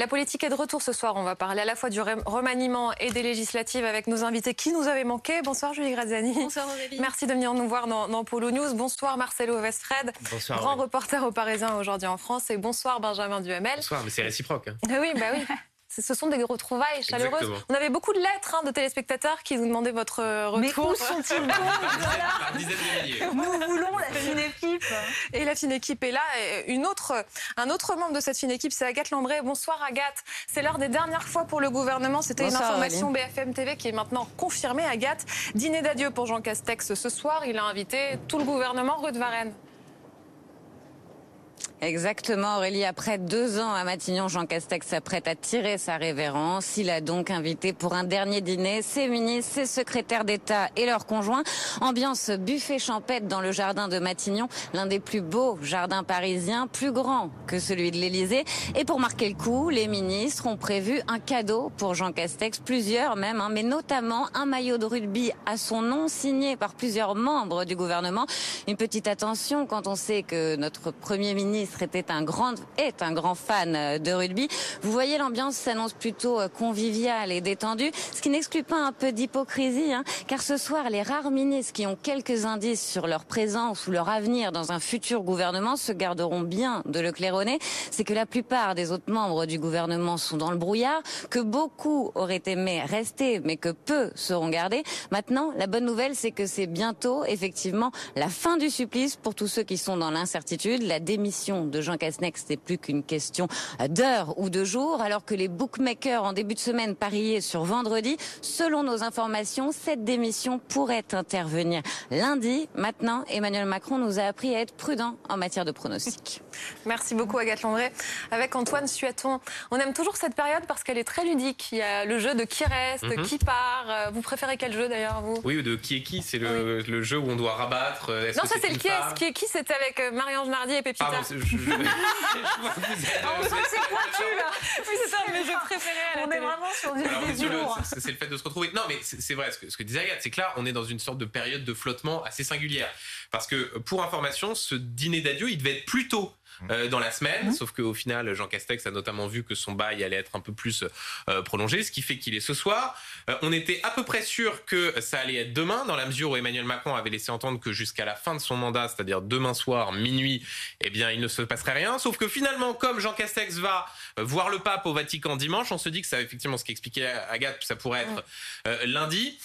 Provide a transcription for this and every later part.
La politique est de retour ce soir. On va parler à la fois du remaniement et des législatives avec nos invités qui nous avaient manqué. Bonsoir Julie Graziani. Bonsoir Aurélie. Merci de venir nous voir dans, dans Polo News. Bonsoir Marcelo Westfred, Bonsoir, grand oui. reporter au Parisien aujourd'hui en France. Et bonsoir Benjamin Duhamel. Bonsoir, mais c'est réciproque. hein. Ah Oui, bah oui. Ce sont des retrouvailles chaleureuses. Exactement. On avait beaucoup de lettres hein, de téléspectateurs qui nous demandaient votre euh, Mais retour. où sont-ils donc. Nous voulons la fine équipe. Et la fine équipe est là. Et une autre, un autre membre de cette fine équipe, c'est Agathe Lambré. Bonsoir Agathe. C'est l'heure des dernières fois pour le gouvernement. C'était une information BFM TV qui est maintenant confirmée. Agathe, dîner d'adieu pour Jean Castex ce soir. Il a invité tout le gouvernement rue de Varennes. Exactement, Aurélie. Après deux ans à Matignon, Jean Castex s'apprête à tirer sa révérence. Il a donc invité pour un dernier dîner ses ministres, ses secrétaires d'État et leurs conjoints. Ambiance buffet champêtre dans le jardin de Matignon, l'un des plus beaux jardins parisiens, plus grand que celui de l'Élysée. Et pour marquer le coup, les ministres ont prévu un cadeau pour Jean Castex, plusieurs même, hein, mais notamment un maillot de rugby à son nom signé par plusieurs membres du gouvernement. Une petite attention quand on sait que notre Premier ministre était un grand, est un grand fan euh, de rugby. Vous voyez, l'ambiance s'annonce plutôt euh, conviviale et détendue, ce qui n'exclut pas un peu d'hypocrisie, hein, car ce soir, les rares ministres qui ont quelques indices sur leur présence ou leur avenir dans un futur gouvernement se garderont bien de le claironner. C'est que la plupart des autres membres du gouvernement sont dans le brouillard, que beaucoup auraient aimé rester, mais que peu seront gardés. Maintenant, la bonne nouvelle, c'est que c'est bientôt, effectivement, la fin du supplice pour tous ceux qui sont dans l'incertitude. La démission de Jean Castex n'est plus qu'une question d'heures ou de jours, alors que les bookmakers en début de semaine pariaient sur vendredi. Selon nos informations, cette démission pourrait intervenir lundi. Maintenant, Emmanuel Macron nous a appris à être prudent en matière de pronostics. Merci beaucoup Agathe Lambré. Avec Antoine Suaton, on aime toujours cette période parce qu'elle est très ludique. Il y a le jeu de qui reste, Mhm. qui part. Euh, Vous préférez quel jeu d'ailleurs vous? Oui, ou de qui est qui, c'est le, le jeu où on doit rabattre. euh, Non, que ça c'est le qui est. Qui est qui? C'était avec euh, Marie-Ange Nardi et Pépita. Je, je- je vois que vous êtes- Ah, on sent que c'est pointu là. Oui, c'est ça, mes jeux préférés à la On est vraiment sur du, Alors, du c'est le, lourd. c'est- c'est le fait de se retrouver. Non, mais c'est c'est vrai, ce que, ce que disait Agathe, c'est que là, on est dans une sorte de période de flottement assez singulière. Parce que, pour information, ce dîner d'adieu, il devait être plus tôt. Euh, dans la semaine, sauf qu'au final, Jean Castex a notamment vu que son bail allait être un peu plus euh, prolongé, ce qui fait qu'il est ce soir. Euh, on était à peu près sûr que ça allait être demain, dans la mesure où Emmanuel Macron avait laissé entendre que jusqu'à la fin de son mandat, c'est-à-dire demain soir, minuit, eh bien, il ne se passerait rien. Sauf que finalement, comme Jean Castex va euh, voir le pape au Vatican dimanche, on se dit que ça, effectivement, ce qu'expliquait Agathe, ça pourrait être euh, lundi.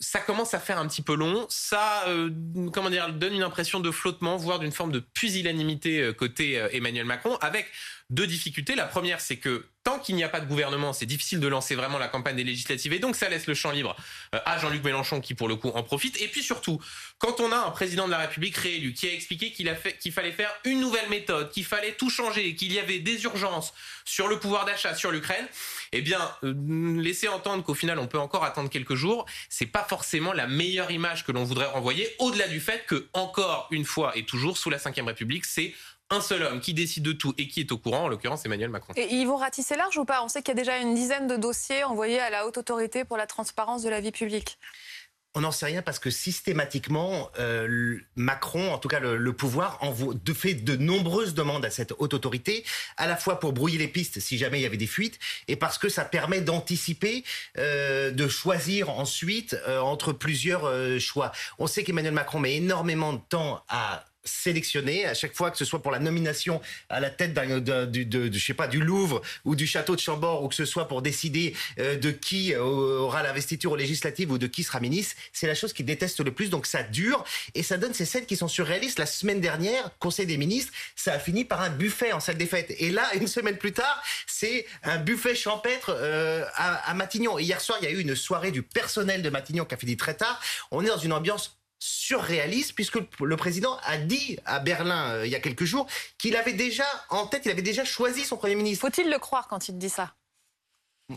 Ça commence à faire un petit peu long. Ça, euh, comment dire, donne une impression de flottement, voire d'une forme de pusillanimité euh, côté euh, Emmanuel Macron, avec deux difficultés. La première, c'est que tant qu'il n'y a pas de gouvernement, c'est difficile de lancer vraiment la campagne des législatives, et donc ça laisse le champ libre euh, à Jean-Luc Mélenchon qui, pour le coup, en profite. Et puis surtout, quand on a un président de la République réélu qui a expliqué qu'il fallait faire une nouvelle méthode, qu'il fallait tout changer, qu'il y avait des urgences sur le pouvoir d'achat, sur l'Ukraine, eh bien, euh, laisser entendre qu'au final, on peut encore attendre quelques jours, c'est pas forcément la meilleure image que l'on voudrait renvoyer, au-delà du fait que, encore une fois et toujours, sous la Ve République, c'est un seul homme qui décide de tout et qui est au courant, en l'occurrence Emmanuel Macron. Et ils vont ratisser large ou pas? On sait qu'il y a déjà une dizaine de dossiers envoyés à la haute autorité pour la transparence de la vie publique. On n'en sait rien parce que systématiquement, euh, Macron, en tout cas le, le pouvoir, envoie, de fait de nombreuses demandes à cette haute autorité, à la fois pour brouiller les pistes si jamais il y avait des fuites, et parce que ça permet d'anticiper, euh, de choisir ensuite euh, entre plusieurs euh, choix. On sait qu'Emmanuel Macron met énormément de temps à sélectionner à chaque fois que ce soit pour la nomination à la tête du, de, je sais pas du Louvre ou du château de Chambord ou que ce soit pour décider euh, de qui euh, aura l'investiture aux législatives ou de qui sera ministre c'est la chose qu'il déteste le plus. Donc ça dure et ça donne ces scènes qui sont surréalistes. La semaine dernière Conseil des ministres ça a fini par un buffet en salle des fêtes. Et là une semaine plus tard c'est un buffet champêtre euh, à, Matignon. Hier soir il y a eu une soirée du personnel de Matignon qui a fini très tard. On est dans une ambiance surréaliste puisque le président a dit à Berlin euh, il y a quelques jours qu'il avait déjà en tête, il avait déjà choisi son premier ministre. Faut-il le croire quand il dit ça?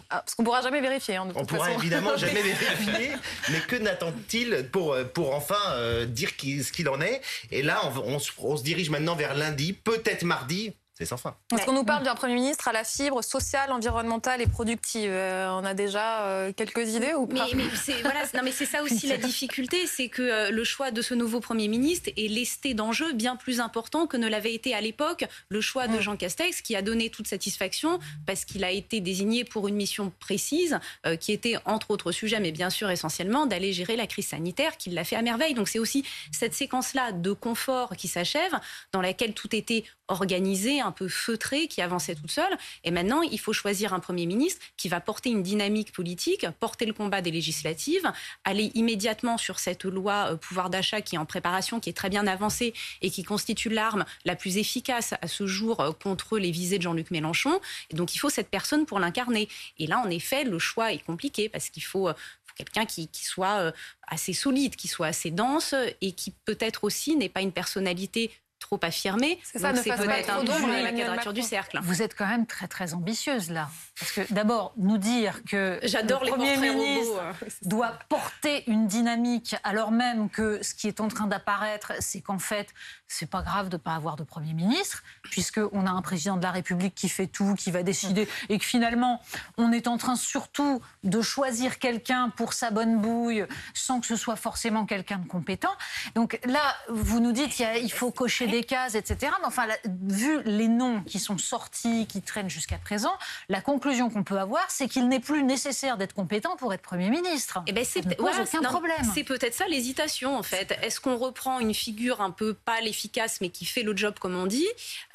Ah, Parce qu'on pourra jamais vérifier. hein, de On toute pourra façon. évidemment jamais vérifier, mais que n'attend-il pour, euh, pour enfin euh, dire qui- ce qu'il en est? Et là, on, on se- on se dirige maintenant vers lundi, peut-être mardi. C'est sans fin. Est-ce qu'on nous parle d'un Premier ministre à la fibre sociale, environnementale et productive euh, On a déjà euh, quelques idées ou pas? Mais, mais c'est voilà, non, mais c'est ça aussi la difficulté, c'est que euh, le choix de ce nouveau Premier ministre est lesté d'enjeux bien plus importants que ne l'avait été à l'époque le choix de. Jean Castex, qui a donné toute satisfaction parce qu'il a été désigné pour une mission précise, euh, qui était entre autres sujets, mais bien sûr essentiellement d'aller gérer la crise sanitaire, qu'il l'a fait à merveille. Donc c'est aussi cette séquence-là de confort qui s'achève, dans laquelle tout était organisé, un peu feutré, qui avançait toute seule. Et maintenant, il faut choisir un Premier ministre qui va porter une dynamique politique, porter le combat des législatives, aller immédiatement sur cette loi euh, pouvoir d'achat qui est en préparation, qui est très bien avancée et qui constitue l'arme la plus efficace à ce jour euh, contre les visées de Jean-Luc Mélenchon. Et donc, il faut cette personne pour l'incarner. Et là, en effet, le choix est compliqué parce qu'il faut, euh, quelqu'un qui, qui soit assez solide, qui soit assez dense et qui peut-être aussi n'ait pas une personnalité trop affirmée. C'est ça, ne c'est peut-être un peu la quadrature du cercle. Vous êtes quand même très très ambitieuse là. Parce que d'abord, nous dire que J'adore le les Premier ministre robots. euh. doit porter une dynamique alors même que ce qui est en train d'apparaître, c'est qu'en fait, c'est pas grave de pas avoir de Premier ministre, puisqu'on a un président de la République qui fait tout, qui va décider, et que finalement, on est en train surtout de choisir quelqu'un pour sa bonne bouille, sans que ce soit forcément quelqu'un de compétent. Donc là, vous nous dites il faut cocher des cases, etc. Mais enfin, vu les noms qui sont sortis, qui traînent jusqu'à présent, la conclusion qu'on peut avoir, c'est qu'il n'est plus nécessaire d'être compétent pour être Premier ministre. Eh ben c'est voilà, aucun non, problème. C'est peut-être ça l'hésitation en fait. Est-ce qu'on reprend une figure un peu pâle, efficace, mais qui fait le job comme on dit,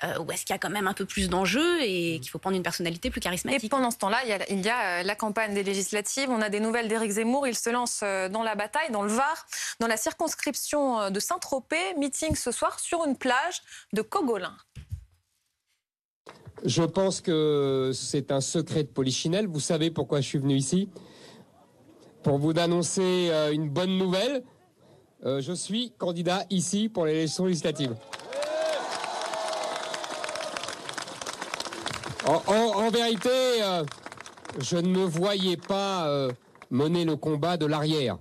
euh, ou est-ce qu'il y a quand même un peu plus d'enjeux et qu'il faut prendre une personnalité plus Et charismatique? pendant ce temps-là, il y a, il y a, euh, la campagne des législatives. On a des nouvelles d'Éric Zemmour. Il se lance euh, dans la bataille, dans le Var, dans la circonscription de Saint-Tropez. Meeting ce soir sur une plage de Cogolin. Je pense que c'est un secret de polichinelle. Vous savez pourquoi je suis venu ici? Pour vous annoncer euh, une bonne nouvelle. Euh, je suis candidat ici pour l'élection législative. En, en- en vérité, euh, je ne me voyais pas mener le combat de l'arrière.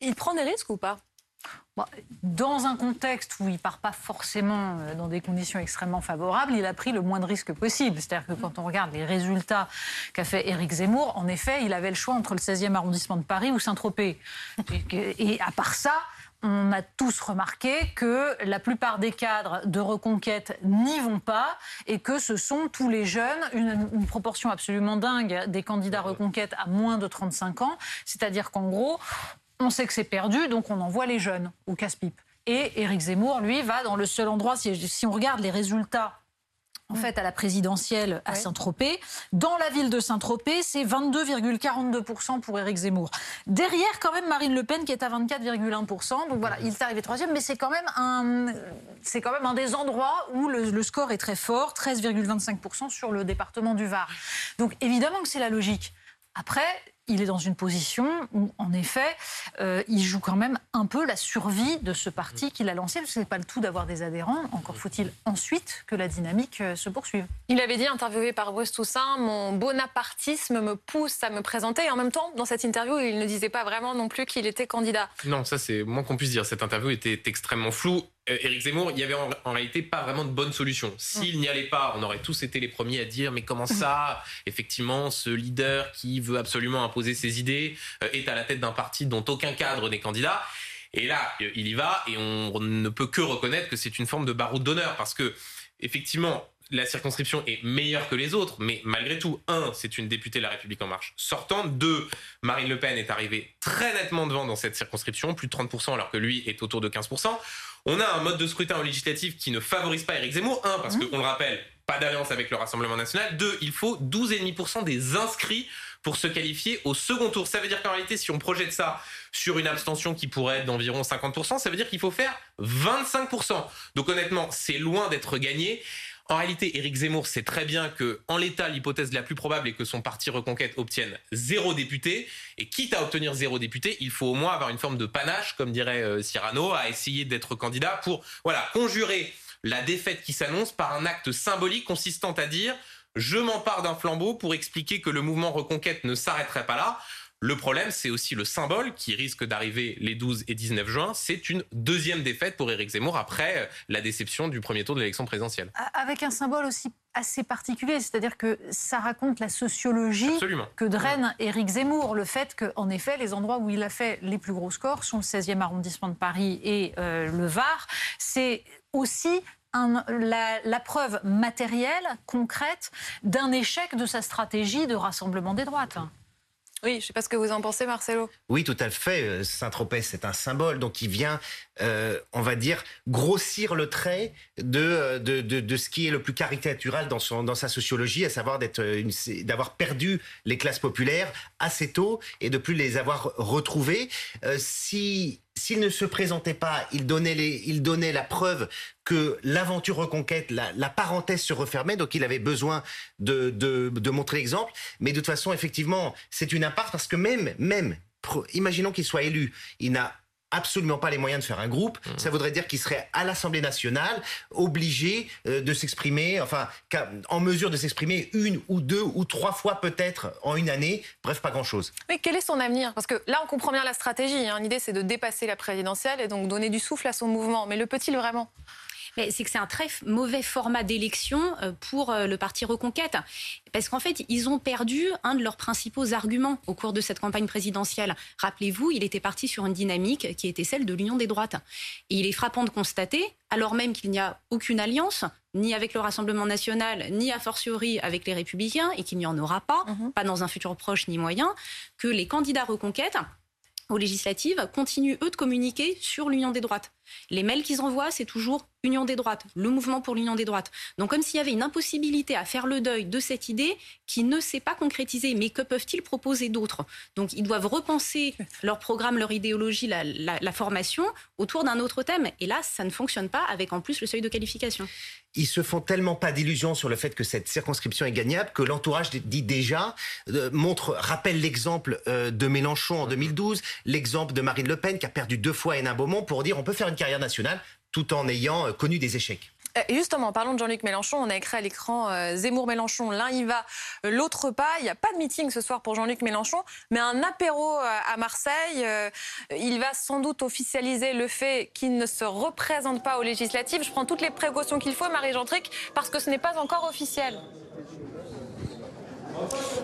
Il prend des risques ou pas? Dans un contexte où il part pas forcément euh, dans des conditions extrêmement favorables, il a pris le moins de risques possible. C'est-à-dire que quand on regarde les résultats qu'a fait Éric Zemmour, en effet, il avait le choix entre le 16e arrondissement de Paris ou Saint-Tropez. Et, à part ça, on a tous remarqué que la plupart des cadres de reconquête n'y vont pas et que ce sont tous les jeunes, une, une proportion absolument dingue des candidats reconquête à moins de 35 ans. C'est-à-dire qu'en gros, on sait que c'est perdu, donc on envoie les jeunes au casse-pipe. Et Éric Zemmour, lui, va dans le seul endroit, si, si on regarde les résultats en fait, à la présidentielle à Ouais. Saint-Tropez. Dans la ville de Saint-Tropez, c'est 22,42% pour Éric Zemmour. Derrière, quand même, Marine Le Pen qui est à 24,1%. Donc voilà, il est arrivé troisième, mais c'est quand même un, c'est quand même un des endroits où le, le score est très fort, 13,25% sur le département du Var. Donc évidemment que c'est la logique. Après, il est dans une position où, en effet, euh, il joue quand même un peu la survie de ce parti qu'il a lancé, parce que ce n'est pas le tout d'avoir des adhérents. Encore faut-il ensuite que la dynamique euh, se poursuive. Il avait dit, interviewé par Bruce Toussaint, mon bonapartisme me pousse à me présenter. Et en même temps, dans cette interview, il ne disait pas vraiment non plus qu'il était candidat. Non, ça c'est moins qu'on puisse dire. Cette interview était extrêmement floue. Euh, Éric Zemmour, il y avait en, en réalité pas vraiment de bonne solution. S'il n'y allait pas, on aurait tous été les premiers à dire mais comment ça Effectivement, ce leader qui veut absolument imposer ses idées euh, est à la tête d'un parti dont aucun cadre n'est candidat. Et là, euh, il y va et on ne peut que reconnaître que c'est une forme de baroud d'honneur parce que effectivement, la circonscription est meilleure que les autres, mais malgré tout, un, c'est une députée de la République en marche sortante. Deux, Marine Le Pen est arrivée très nettement devant dans cette circonscription, plus de 30%, alors que lui est autour de 15%. On a un mode de scrutin législatif qui ne favorise pas Éric Zemmour. Un, parce qu'on le rappelle, pas d'alliance avec le Rassemblement national. Deux, il faut 12,5% des inscrits pour se qualifier au second tour. Ça veut dire qu'en réalité, si on projette ça sur une abstention qui pourrait être d'environ 50%, ça veut dire qu'il faut faire 25%. Donc honnêtement, c'est loin d'être gagné. En réalité, Éric Zemmour sait très bien que, en l'état, l'hypothèse la plus probable est que son parti Reconquête obtienne zéro député. Et quitte à obtenir zéro député, il faut au moins avoir une forme de panache, comme dirait euh, Cyrano, à essayer d'être candidat pour, voilà, conjurer la défaite qui s'annonce par un acte symbolique consistant à dire je m'empare d'un flambeau pour expliquer que le mouvement Reconquête ne s'arrêterait pas là. Le problème, c'est aussi le symbole qui risque d'arriver les 12 et 19 juin. C'est une deuxième défaite pour Éric Zemmour après euh, la déception du premier tour de l'élection présidentielle. Avec un symbole aussi assez particulier, c'est-à-dire que ça raconte la sociologie Absolument. que draine Éric Zemmour, le fait qu'en effet, les endroits où il a fait les plus gros scores sont le 16e arrondissement de Paris et euh, le Var. C'est aussi un, la, la, preuve matérielle, concrète, d'un échec de sa stratégie de rassemblement des droites. Oui, je ne sais pas ce que vous en pensez, Marcelo. Oui, tout à fait. Euh, Saint-Tropez, c'est un symbole, donc il vient, euh, on va dire, grossir le trait de, euh, de, de, de, ce qui est le plus caricatural dans, son, dans sa sociologie, à savoir d'avoir perdu les classes populaires assez tôt et de plus les avoir retrouvées. Si s'il ne se présentait pas, il donnait, les, il donnait la preuve que l'aventure reconquête, la, la, parenthèse se refermait, donc il avait besoin de, de, de montrer l'exemple. Mais de toute façon, effectivement, c'est une impasse parce que même, même, imaginons qu'il soit élu, il n'a absolument pas les moyens de faire un groupe. Mmh. Ça voudrait dire qu'il serait à l'Assemblée nationale obligé euh, de s'exprimer, enfin, en mesure de s'exprimer une ou deux ou trois fois peut-être en une année. Bref, pas grand-chose. Mais quel est son avenir? Parce que là, on comprend bien la stratégie. Hein. L'idée, c'est de dépasser la présidentielle et donc donner du souffle à son mouvement. Mais le peut-il vraiment? C'est que c'est un très mauvais format d'élection euh, pour euh, le parti Reconquête. Parce qu'en fait, ils ont perdu un de leurs principaux arguments au cours de cette campagne présidentielle. Rappelez-vous, il était parti sur une dynamique qui était celle de l'union des droites. Et il est frappant de constater, alors même qu'il n'y a aucune alliance, ni avec le Rassemblement national, ni a fortiori avec les Républicains, et qu'il n'y en aura pas, mmh. pas dans un futur proche ni moyen, que les candidats Reconquête aux législatives continuent, eux, de communiquer sur l'union des droites. Les mails qu'ils envoient, c'est toujours Union des droites, le mouvement pour l'union des droites. Donc comme s'il y avait une impossibilité à faire le deuil de cette idée qui ne s'est pas concrétisée. Mais que peuvent-ils proposer d'autres? Donc ils doivent repenser leur programme, leur idéologie, la, formation autour d'un autre thème. Et là, ça ne fonctionne pas avec en plus le seuil de qualification. Ils se font tellement pas d'illusions sur le fait que cette circonscription est gagnable que l'entourage dit déjà, euh, montre, rappelle l'exemple euh, de Mélenchon en 2012, l'exemple de Marine Le Pen qui a perdu deux fois Hénin-Beaumont pour dire on peut faire une carrière nationale tout en ayant connu des échecs. Et justement, parlons de Jean-Luc Mélenchon. On a écrit à l'écran euh, Zemmour-Mélenchon. L'un y va, l'autre pas. Il n'y a pas de meeting ce soir pour Jean-Luc Mélenchon, mais un apéro euh, à Marseille. Euh, il va sans doute officialiser le fait qu'il ne se représente pas aux législatives. Je prends toutes les précautions qu'il faut, Marie Gentric, parce que ce n'est pas encore officiel.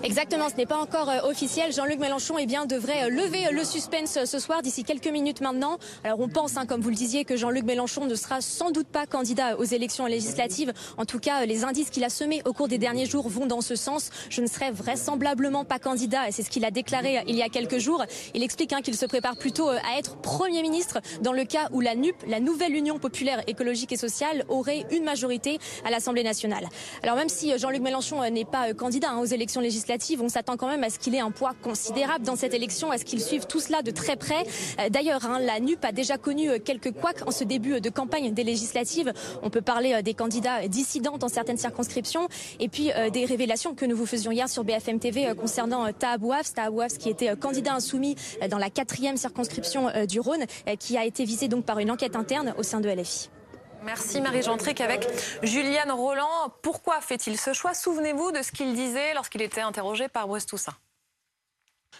Exactement, ce n'est pas encore euh, officiel. Jean-Luc Mélenchon eh bien, devrait euh, lever le suspense euh, ce soir d'ici quelques minutes maintenant. Alors on pense, hein, comme vous le disiez, que Jean-Luc Mélenchon ne sera sans doute pas candidat aux élections législatives. En tout cas, les indices qu'il a semés au cours des derniers jours vont dans ce sens. Je ne serai vraisemblablement pas candidat, et c'est ce qu'il a déclaré il y a quelques jours. Il explique hein, qu'il se prépare plutôt à être Premier ministre dans le cas où la NUP, la nouvelle Union populaire écologique et sociale, aurait une majorité à l'Assemblée nationale. Alors même si Jean-Luc Mélenchon n'est pas candidat hein, aux élections élections législatives, on s'attend quand même à ce qu'il ait un poids considérable dans cette élection, à ce qu'il suive tout cela de très près. D'ailleurs, hein, la NUP a déjà connu quelques couacs en ce début de campagne des législatives. On peut parler des candidats dissidents dans certaines circonscriptions et puis euh, des révélations que nous vous faisions hier sur BFM TV euh, concernant euh, Tahabouafs, Tahabouafs qui était candidat insoumis dans la quatrième circonscription du Rhône, qui a été visé donc par une enquête interne au sein de LFI. Merci Marie Gentric avec Juliane Roland. Pourquoi fait-il ce choix? Souvenez-vous de ce qu'il disait lorsqu'il était interrogé par Brest Toussaint.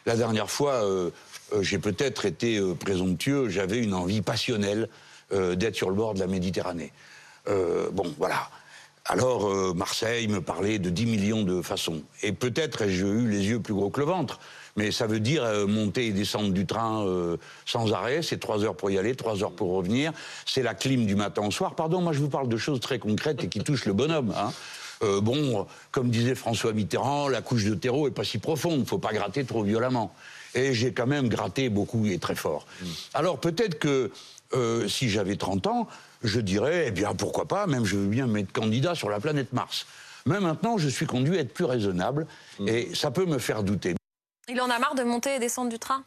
La dernière fois, euh, euh, j'ai peut-être été euh, présomptueux, j'avais une envie passionnelle d'être sur le bord de la Méditerranée. Bon, voilà. Alors, Marseille me parlait de 10 millions de façons. Et peut-être ai-je eu les yeux plus gros que le ventre mais ça veut dire euh, monter et descendre du train euh, sans arrêt. C'est trois heures pour y aller, trois heures pour revenir. C'est la clim du matin au soir. Pardon, moi je vous parle de choses très concrètes et qui touchent le bonhomme. Hein. Euh, bon, comme disait François Mitterrand, la couche de terreau est pas si profonde. Il faut pas gratter trop violemment. Et j'ai quand même gratté beaucoup et très fort. Alors peut-être que si j'avais 30 ans, je dirais, eh bien pourquoi pas, même je veux bien mettre candidat sur la planète Mars. Mais maintenant, je suis conduit à être plus raisonnable et ça peut me faire douter. Il en a marre de monter et descendre du train?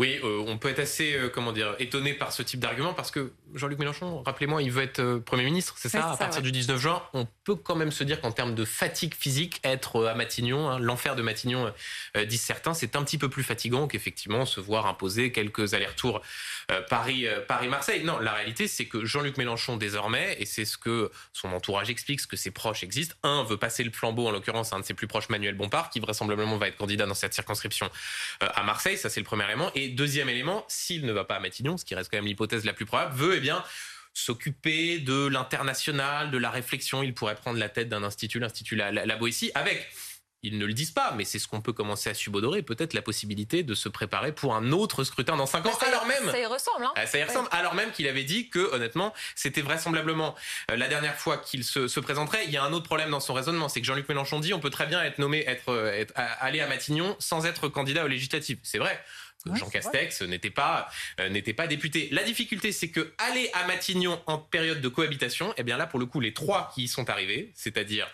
Oui, euh, on peut être assez, euh, comment dire, étonné par ce type d'argument parce que Jean-Luc Mélenchon, rappelez-moi, il veut être euh, Premier ministre, c'est ça, À partir ouais. du 19 juin, on peut quand même se dire qu'en termes de fatigue physique, être à Matignon, hein, l'enfer de Matignon, disent certains, c'est un petit peu plus fatigant qu'effectivement se voir imposer quelques allers-retours Paris, Paris-Marseille. Non, la réalité, c'est que Jean-Luc Mélenchon, désormais, et c'est ce que son entourage explique, ce que ses proches existent, un veut passer le flambeau, en l'occurrence, à un de ses plus proches, Manuel Bompard, qui vraisemblablement va être candidat dans cette circonscription à Marseille, ça c'est le premier élément. Et deuxième élément, s'il ne va pas à Matignon, ce qui reste quand même l'hypothèse la plus probable, veut eh bien s'occuper de l'international, de la réflexion. Il pourrait prendre la tête d'un institut, l'Institut La, la, la Boétie, avec, ils ne le disent pas, mais c'est ce qu'on peut commencer à subodorer, peut-être la possibilité de se préparer pour un autre scrutin dans 5 ans, Ça y- alors même Ça y ressemble, hein ah, Ça y ressemble, alors même qu'il avait dit que, honnêtement, c'était vraisemblablement euh, la dernière fois qu'il se, se présenterait. Il y a un autre problème dans son raisonnement, c'est que Jean-Luc Mélenchon dit on peut très bien être nommé, être, euh, être- aller à Matignon sans être candidat aux législatives. C'est vrai. Ouais, Jean Castex n'était pas euh, n'était pas député. La difficulté, c'est que aller à Matignon en période de cohabitation, eh bien là, pour le coup, les trois qui y sont arrivés, c'est-à-dire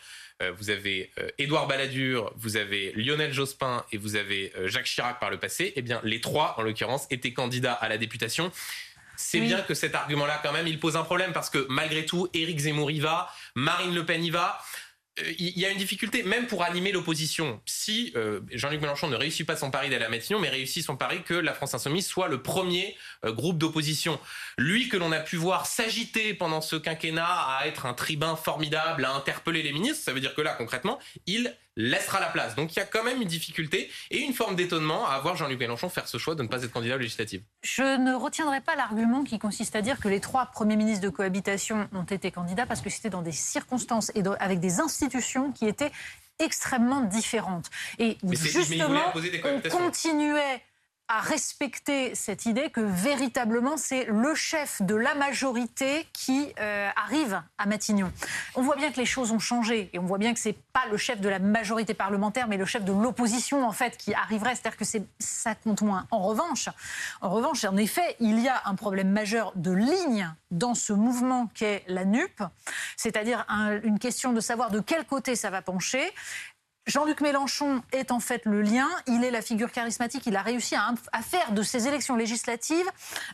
euh, vous avez euh, Édouard Balladur, vous avez Lionel Jospin et vous avez Jacques Chirac par le passé. Eh bien, les trois, en l'occurrence, étaient candidats à la députation. C'est Oui. bien que cet argument-là, quand même, il pose un problème parce que malgré tout, Éric Zemmour y va, Marine Le Pen y va. Euh, Il y a une difficulté, même pour animer l'opposition. Si euh, Jean-Luc Mélenchon ne réussit pas son pari d'aller à Matignon, mais réussit son pari que la France Insoumise soit le premier euh, groupe d'opposition. Lui que l'on a pu voir s'agiter pendant ce quinquennat à être un tribun formidable, à interpeller les ministres, ça veut dire que là, concrètement, il laissera la place. Donc il y a quand même une difficulté et une forme d'étonnement à voir Jean-Luc Mélenchon faire ce choix de ne pas être candidat aux législatives. Je ne retiendrai pas l'argument qui consiste à dire que les trois premiers ministres de cohabitation ont été candidats parce que c'était dans des circonstances et dans- avec des institutions qui étaient extrêmement différentes. Et Mais justement, on continuait à respecter cette idée que véritablement c'est le chef de la majorité qui euh, arrive à Matignon. On voit bien que les choses ont changé et on voit bien que c'est pas le chef de la majorité parlementaire mais le chef de l'opposition en fait qui arriverait, c'est-à-dire que c'est ça compte moins. En revanche, en revanche, en effet, il y a un problème majeur de ligne dans ce mouvement qu'est la NUP, c'est-à-dire un- une question de savoir de quel côté ça va pencher. Jean-Luc Mélenchon est en fait le lien, il est la figure charismatique, il a réussi à, faire de ces élections législatives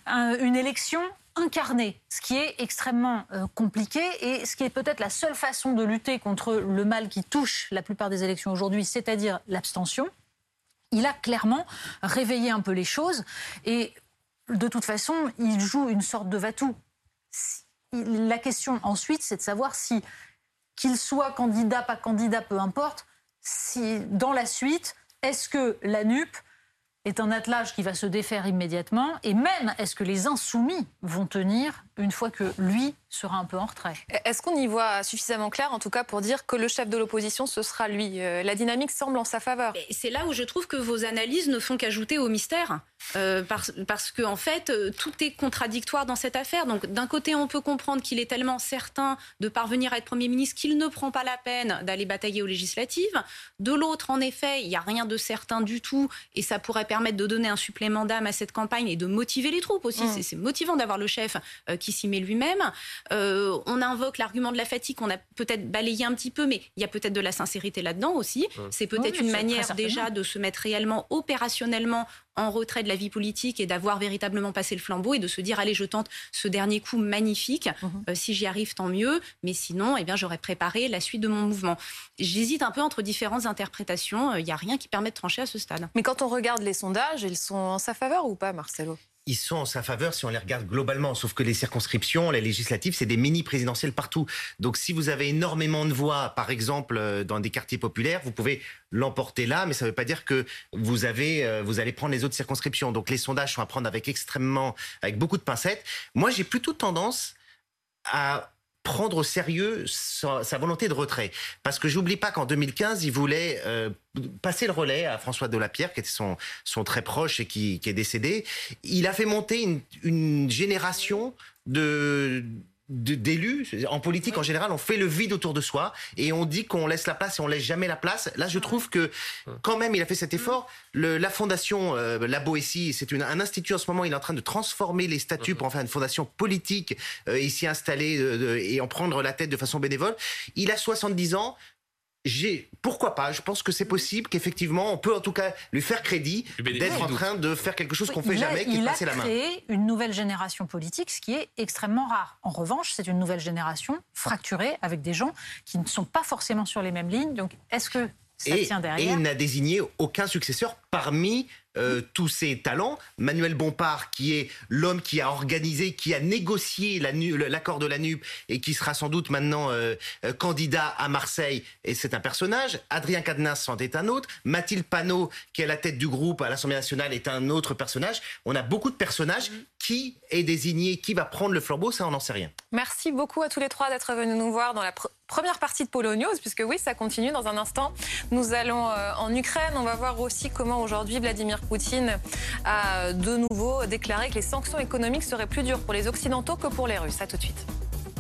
un- une élection incarnée, ce qui est extrêmement euh, compliqué et ce qui est peut-être la seule façon de lutter contre le mal qui touche la plupart des élections aujourd'hui, c'est-à-dire l'abstention. Il a clairement réveillé un peu les choses et de toute façon, il joue une sorte de va-tout. La question ensuite, c'est de savoir si qu'il soit candidat, pas candidat, peu importe, si dans la suite, est-ce que la NUP est un attelage qui va se défaire immédiatement et même est-ce que les insoumis vont tenir une fois que lui sera un peu en retrait Est-ce qu'on y voit suffisamment clair, en tout cas, pour dire que le chef de l'opposition, ce sera lui? Euh, La dynamique semble en sa faveur. Et c'est là où je trouve que vos analyses ne font qu'ajouter au mystère, euh, parce, parce que en fait, euh, tout est contradictoire dans cette affaire. Donc, d'un côté, on peut comprendre qu'il est tellement certain de parvenir à être Premier ministre qu'il ne prend pas la peine d'aller batailler aux législatives. De l'autre, en effet, il n'y a rien de certain du tout, et ça pourrait permettre de donner un supplément d'âme à cette campagne et de motiver les troupes aussi. Mm. C'est- C'est motivant d'avoir le chef euh, qui s'y met lui-même. Euh, on invoque l'argument de la fatigue qu'on a peut-être balayé un petit peu, mais il y a peut-être de la sincérité là-dedans aussi. C'est peut-être Oui, une manière déjà de se mettre réellement opérationnellement en retrait de la vie politique et d'avoir véritablement passé le flambeau et de se dire allez je tente ce dernier coup magnifique. Mhm. Euh, si j'y arrive tant mieux. Mais sinon eh bien j'aurais préparé la suite de mon mouvement. J'hésite un peu entre différentes interprétations. Il n'y a rien qui permet de trancher à ce stade. Mais quand on regarde les sondages, ils sont en sa faveur ou pas, Marcelo? Ils sont en sa faveur si on les regarde globalement. Sauf que les circonscriptions, les législatives, c'est des mini présidentielles partout. Donc si vous avez énormément de voix, par exemple euh, dans des quartiers populaires, vous pouvez l'emporter là, mais ça ne veut pas dire que vous avez, euh, vous allez prendre les autres circonscriptions. Donc les sondages sont à prendre avec extrêmement, avec beaucoup de pincettes. Moi, j'ai plutôt tendance à prendre au sérieux sa, volonté de retrait. Parce que j'oublie pas qu'en 2015, il voulait euh, passer le relais à François Delapierre, qui était son, son très proche et qui, qui est décédé. Il a fait monter une, une génération de- d'élus en politique en général on fait le vide autour de soi et on dit qu'on laisse la place et on laisse jamais la place. Là je trouve que quand même il a fait cet effort. La fondation euh, la Boétie c'est un institut en ce moment il est en train de transformer les statuts pour en faire une fondation politique euh, et euh, et en prendre la tête de façon bénévole. Il a 70 ans j'ai pourquoi pas Je pense que c'est possible qu'effectivement on peut en tout cas lui faire crédit d'être en train de faire quelque chose qu'on fait Il a- jamais, qui est il a passer la main. créé une nouvelle génération politique, ce qui est extrêmement rare. En revanche, c'est une nouvelle génération fracturée avec des gens qui ne sont pas forcément sur les mêmes lignes. Donc, est-ce que ça Et, tient et derrière? il n'a désigné aucun successeur parmi euh, tous ces talents. Manuel Bompard, qui est l'homme qui a organisé, qui a négocié la l'accord de la NUP et qui sera sans doute maintenant euh, euh, candidat à Marseille, et c'est un personnage. Adrien Cadenas c'en est un autre. Mathilde Panot, qui est à la tête du groupe à l'Assemblée nationale, est un autre personnage. On a beaucoup de personnages. Qui est désigné? Qui va prendre le flambeau? Ça, on n'en sait rien. Merci beaucoup à tous les trois d'être venus nous voir dans la pr- première partie de Polo News, puisque oui, ça continue dans un instant. Nous allons euh, en Ukraine. On va voir aussi comment aujourd'hui Vladimir Poutine a de nouveau déclaré que les sanctions économiques seraient plus dures pour les Occidentaux que pour les Russes. À tout de suite.